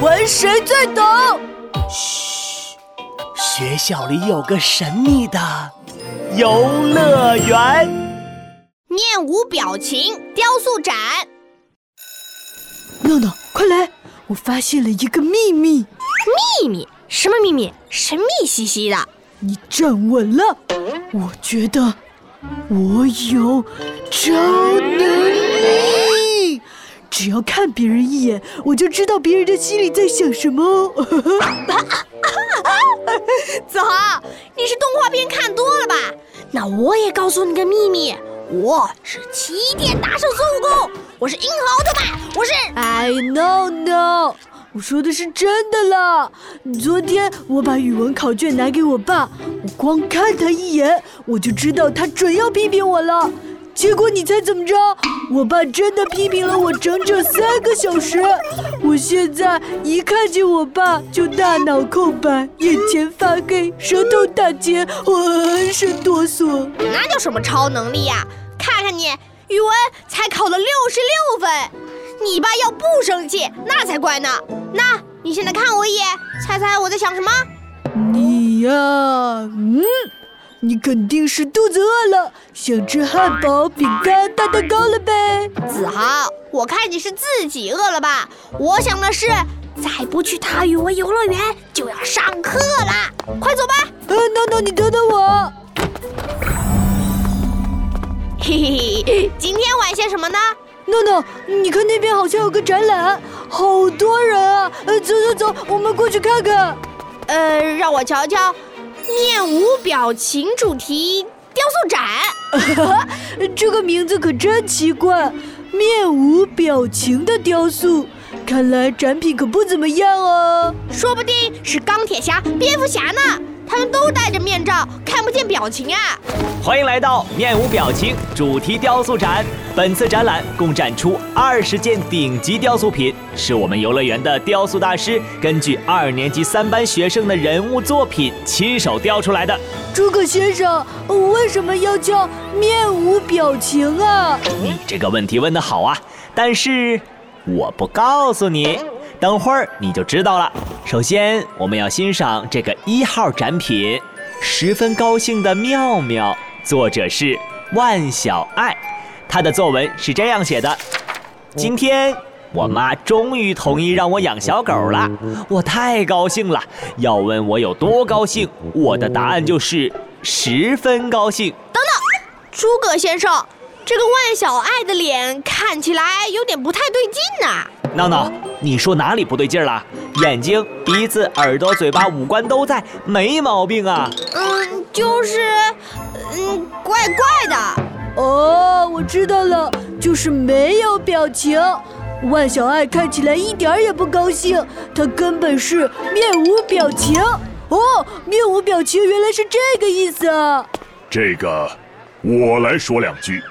问谁最懂？嘘，学校里有个神秘的游乐园。面无表情雕塑展。闹闹，快来！我发现了一个秘密。秘密？什么秘密？神秘兮兮的。你站稳了。我觉得我有超能力，只要看别人一眼，我就知道别人的心里在想什么。子豪，你是动画片看多了吧？那我也告诉你个秘密，我是齐天大圣孙悟空，我是银河奥特曼，我是……哎，no no。我说的是真的啦！昨天我把语文考卷拿给我爸，我光看他一眼，我就知道他准要批评我了。结果你猜怎么着？我爸真的批评了我整整三个小时。我现在一看见我爸就大脑空白，眼前发黑，舌头打结，浑身哆嗦。那叫什么超能力呀？看看你，语文才考了六十六分。你爸要不生气，那才怪呢。那你现在看我一眼，猜猜我在想什么？你呀，嗯，你肯定是肚子饿了，想吃汉堡、饼干、大蛋糕了呗。子豪，我看你是自己饿了吧？我想的是，再不去塔语文游乐园就要上课啦，快走吧。呃，闹闹，你等等我。嘿嘿嘿，今天玩些什么呢？诺诺，你看那边好像有个展览，好多人啊！呃，走走走，我们过去看看。呃，让我瞧瞧，面无表情主题雕塑展。这个名字可真奇怪，面无表情的雕塑，看来展品可不怎么样哦。说不定是钢铁侠、蝙蝠侠呢。他们都戴着面罩，看不见表情啊！欢迎来到面无表情主题雕塑展。本次展览共展出二十件顶级雕塑品，是我们游乐园的雕塑大师根据二年级三班学生的人物作品亲手雕出来的。诸葛先生，为什么要叫面无表情啊？你这个问题问得好啊！但是我不告诉你。等会儿你就知道了。首先，我们要欣赏这个一号展品，十分高兴的妙妙，作者是万小爱，她的作文是这样写的：今天我妈终于同意让我养小狗了，我太高兴了。要问我有多高兴，我的答案就是十分高兴。等等，诸葛先生，这个万小爱的脸看起来有点不太对劲呐。闹闹，你说哪里不对劲儿了？眼睛、鼻子、耳朵、嘴巴，五官都在，没毛病啊。嗯，就是，嗯，怪怪的。哦，我知道了，就是没有表情。万小爱看起来一点也不高兴，她根本是面无表情。哦，面无表情原来是这个意思啊。这个，我来说两句。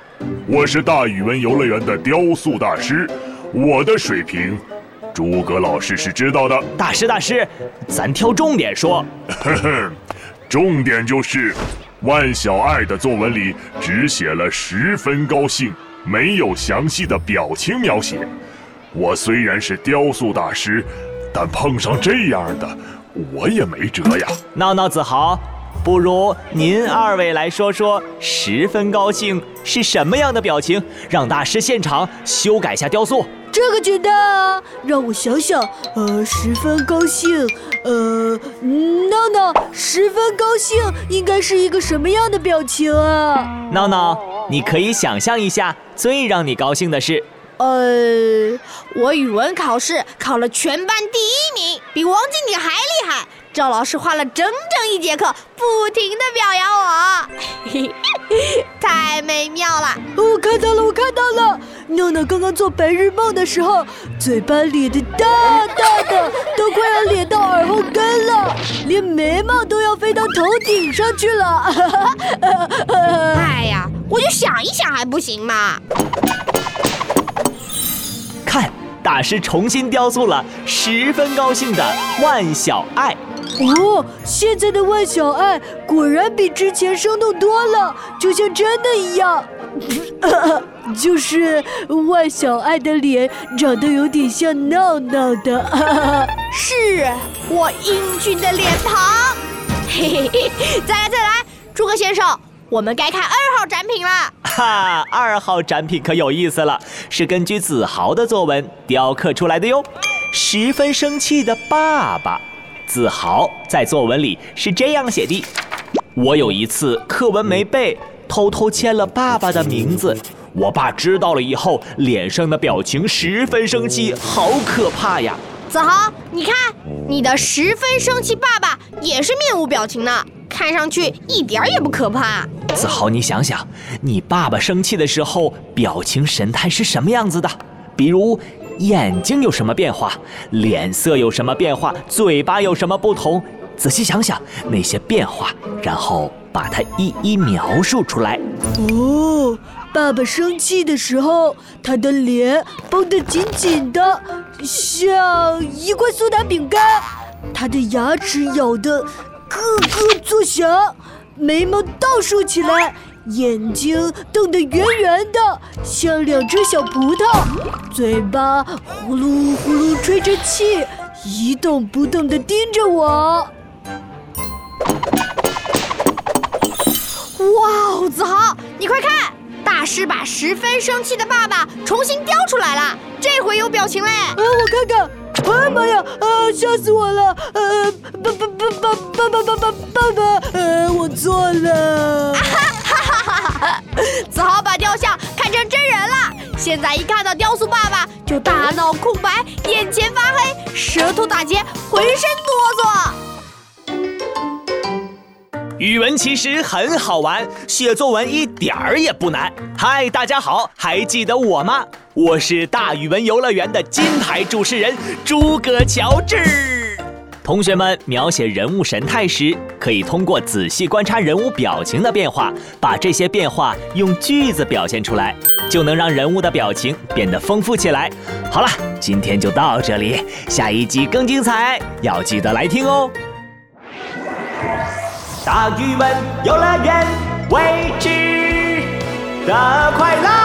我是大语文游乐园的雕塑大师。我的水平，诸葛老师是知道的。大师，大师，咱挑重点说。呵呵，重点就是万小爱的作文里只写了十分高兴，没有详细的表情描写。我虽然是雕塑大师，但碰上这样的，我也没辙呀。闹闹子豪，不如您二位来说说十分高兴是什么样的表情，让大师现场修改下雕塑。这个简单啊，让我想想，呃，十分高兴，呃，闹闹，十分高兴应该是一个什么样的表情啊？闹闹，你可以想象一下，最让你高兴的是，呃，我语文考试考了全班第一名，比王经理还厉害。赵老师花了整整一节课，不停的表扬我，太美妙了！我看到了，我看到了。闹闹刚刚做白日梦的时候，嘴巴咧得大大的，都快要咧到耳后根了，连眉毛都要飞到头顶上去了。哎 呀，我就想一想还不行吗？看，大师重新雕塑了十分高兴的万小爱。哦，现在的万小爱果然比之前生动多了，就像真的一样。就是万小爱的脸长得有点像闹闹的。是我英俊的脸庞。嘿嘿嘿，再来再来，诸葛先生，我们该看二号展品了。哈，二号展品可有意思了，是根据子豪的作文雕刻出来的哟。十分生气的爸爸，子豪在作文里是这样写的：我有一次课文没背，偷偷签了爸爸的名字。我爸知道了以后，脸上的表情十分生气，好可怕呀！子豪，你看，你的十分生气爸爸也是面无表情呢，看上去一点也不可怕。子豪，你想想，你爸爸生气的时候，表情神态是什么样子的？比如。眼睛有什么变化？脸色有什么变化？嘴巴有什么不同？仔细想想那些变化，然后把它一一描述出来。哦，爸爸生气的时候，他的脸绷得紧紧的，像一块苏打饼干；他的牙齿咬得咯咯作响，眉毛倒竖起来。眼睛瞪得圆圆的，像两只小葡萄；嘴巴呼噜呼噜吹着气，一动不动地盯着我。哇哦，子豪，你快看，大师把十分生气的爸爸重新雕出来了，这回有表情嘞！啊，我看看。哎妈呀！啊，吓死我了！呃，爸爸爸爸爸爸爸爸爸爸，呃，我错了。子豪把雕像看成真人了，现在一看到雕塑爸爸就大脑空白，眼前发黑，舌头打结，浑身哆嗦。语文其实很好玩，写作文一点儿也不难。嗨，大家好，还记得我吗？我是大语文游乐园的金牌主持人诸葛乔治。同学们描写人物神态时，可以通过仔细观察人物表情的变化，把这些变化用句子表现出来，就能让人物的表情变得丰富起来。好了，今天就到这里，下一集更精彩，要记得来听哦。大语文游乐园，未知的快乐。